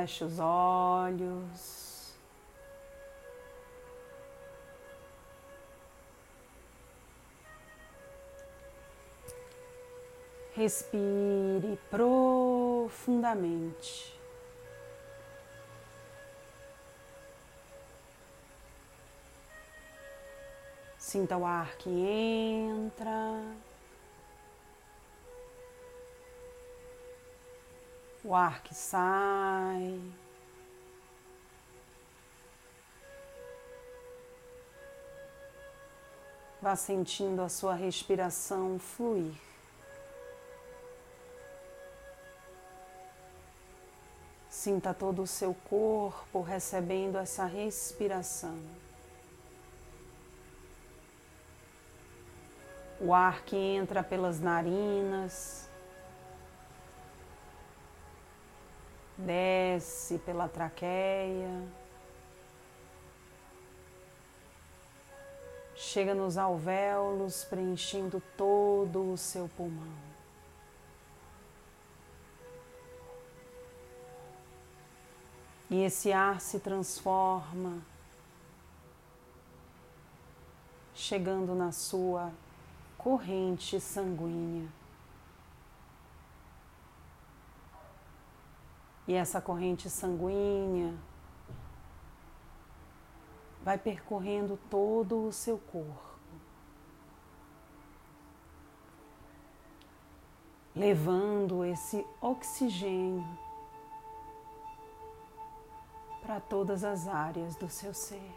Feche os olhos. Respire profundamente. Sinta o ar que entra, o ar que sai. Vá sentindo a sua respiração fluir. Sinta todo o seu corpo recebendo essa respiração. O ar que entra pelas narinas, desce pela traqueia, chega nos alvéolos, preenchendo todo o seu pulmão. E esse ar se transforma, chegando na sua corrente sanguínea. E essa corrente sanguínea vai percorrendo todo o seu corpo, levando esse oxigênio para todas as áreas do seu ser.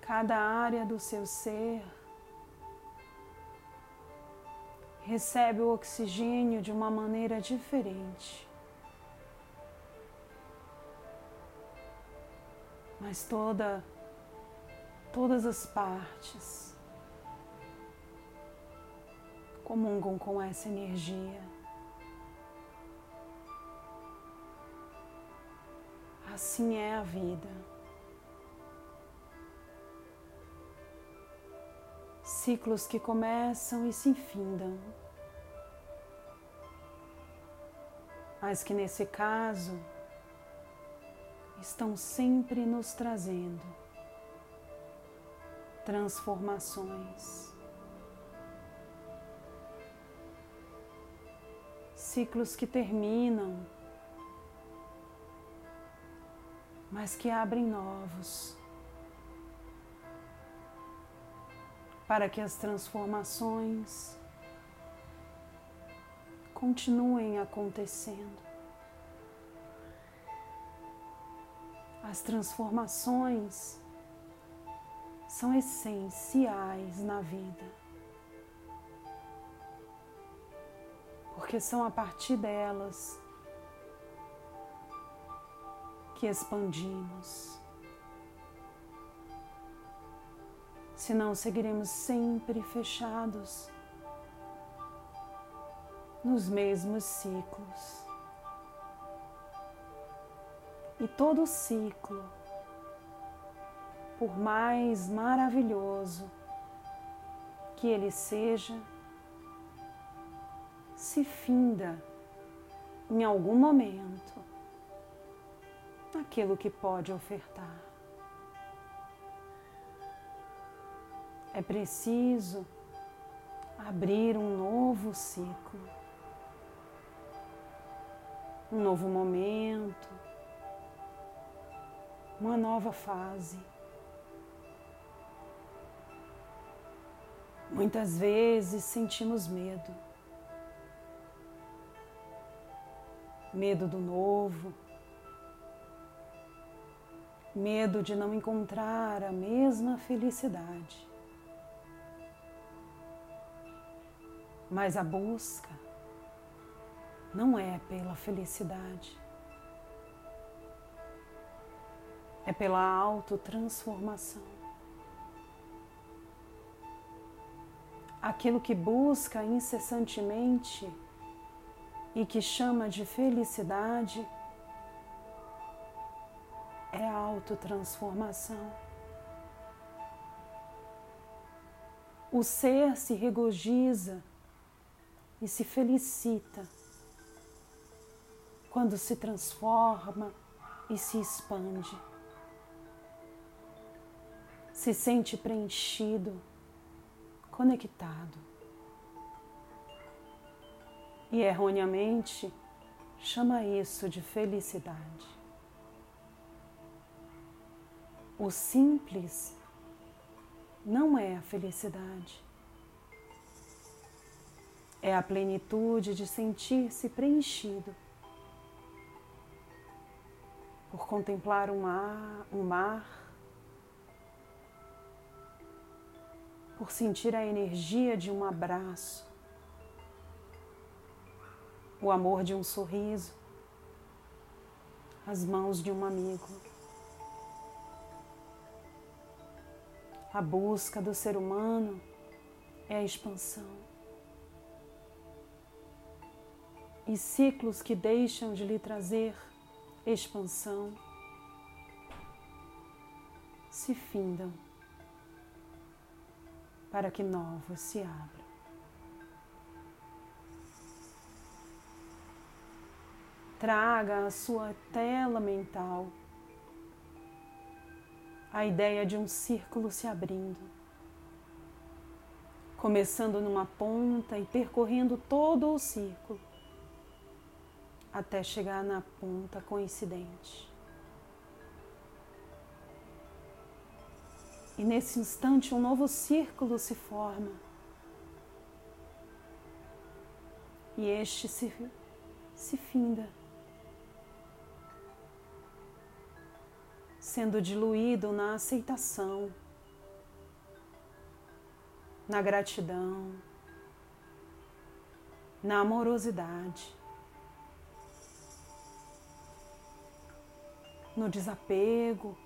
Cada área do seu ser recebe o oxigênio de uma maneira diferente. Mas toda todas as partes comungam com essa energia. Assim é a vida. Ciclos que começam e se findam. Mas que nesse caso estão sempre nos trazendo transformações. Ciclos que terminam mas que abrem novos, para que as transformações continuem acontecendo. As transformações são essenciais na vida, porque são a partir delas que expandimos. Senão seguiremos sempre fechados nos mesmos ciclos. E todo ciclo, por mais maravilhoso que ele seja, se finda em algum momento naquilo que pode ofertar. É preciso abrir um novo ciclo, um novo momento, uma nova fase. Muitas vezes sentimos medo. Medo do novo, medo de não encontrar a mesma felicidade. Mas a busca não é pela felicidade, é pela autotransformação. Aquilo que busca incessantemente e que chama de felicidade é a autotransformação. O ser se regozija e se felicita quando se transforma e se expande. Se sente preenchido, conectado. E erroneamente chama isso de felicidade. O simples não é a felicidade. É a plenitude de sentir-se preenchido por contemplar um mar, um mar, por sentir a energia de um abraço, o amor de um sorriso, as mãos de um amigo. A busca do ser humano é a expansão. E ciclos que deixam de lhe trazer expansão se findam para que novos se abram. Traga a sua tela mental a ideia de um círculo se abrindo, começando numa ponta e percorrendo todo o círculo até chegar na ponta coincidente. E nesse instante um novo círculo se forma. E este se, se finda, sendo diluído na aceitação, na gratidão, na amorosidade. No desapego,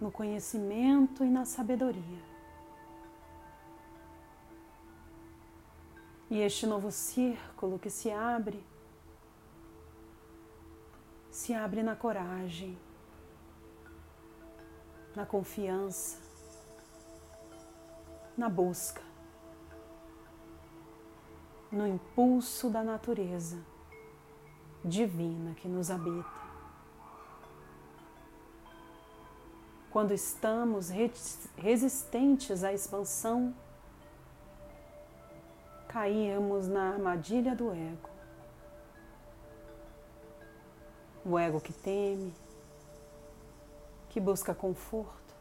no conhecimento e na sabedoria. E este novo círculo que se abre, se abre na coragem, na confiança, na busca, no impulso da natureza divina que nos habita. Quando estamos resistentes à expansão, caímos na armadilha do ego. O ego que teme, que busca conforto,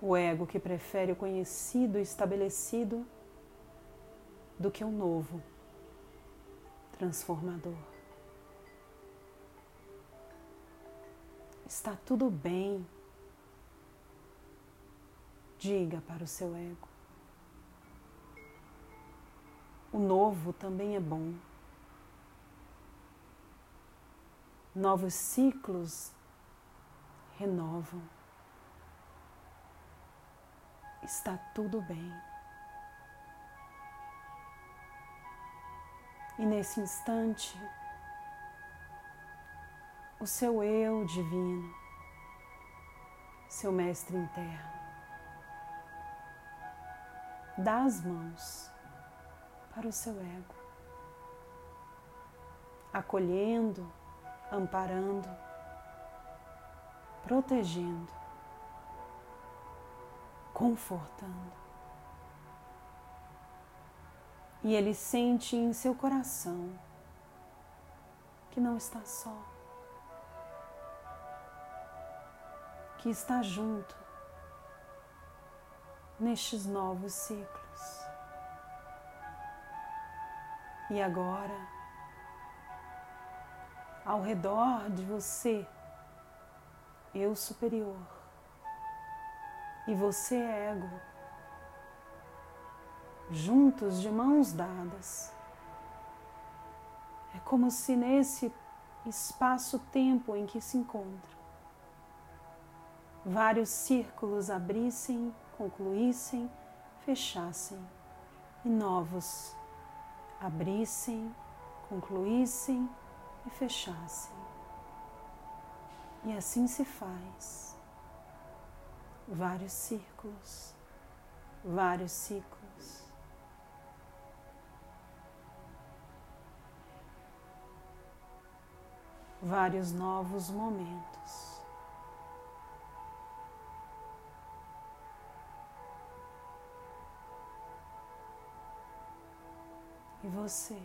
o ego que prefere o conhecido e estabelecido do que o novo transformador. Está tudo bem. Diga para o seu ego. O novo também é bom. Novos ciclos renovam. Está tudo bem. E nesse instante, o seu eu divino, seu mestre interno, dá as mãos para o seu ego, acolhendo, amparando, protegendo, confortando e ele sente em seu coração que não está só, que está junto nestes novos ciclos. E agora, ao redor de você, eu superior e você ego juntos de mãos dadas. É como se nesse espaço-tempo em que se encontram, vários círculos abrissem, concluíssem, fechassem e novos abrissem, concluíssem e fechassem. E assim se faz. Vários círculos vários ciclos. Vários novos momentos. E você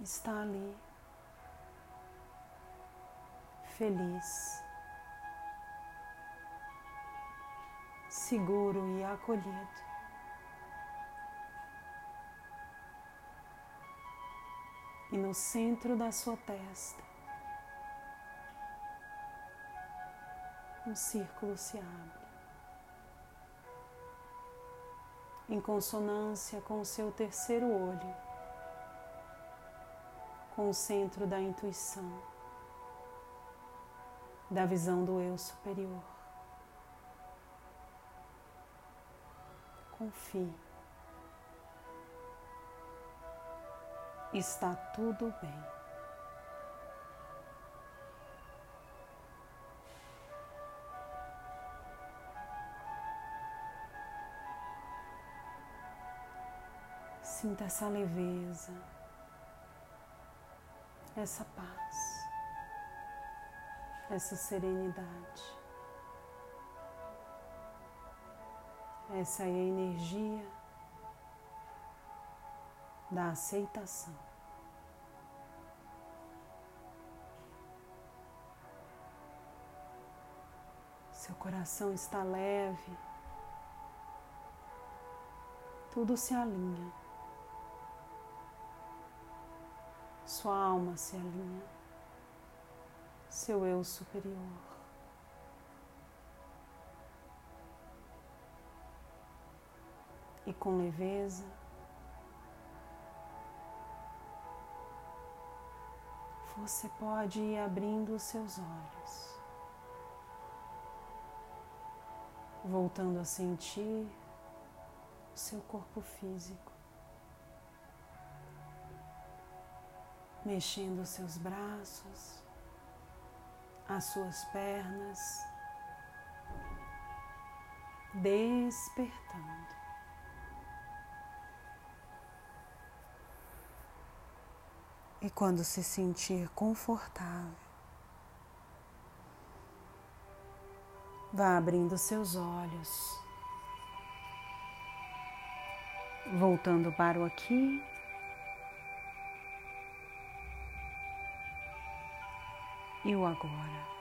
está ali, feliz, seguro e acolhido. E no centro da sua testa, um círculo se abre. Em consonância com o seu terceiro olho, com o centro da intuição, da visão do eu superior. Confie. Está tudo bem. Sinta essa leveza, essa paz, essa serenidade. Essa energia da aceitação. Seu coração está leve, tudo se alinha, sua alma se alinha, seu eu superior. e com leveza. Você pode ir abrindo os seus olhos, voltando a sentir o seu corpo físico, mexendo os seus braços, as suas pernas, despertando. E quando se sentir confortável, vá abrindo seus olhos, voltando para o aqui e o agora.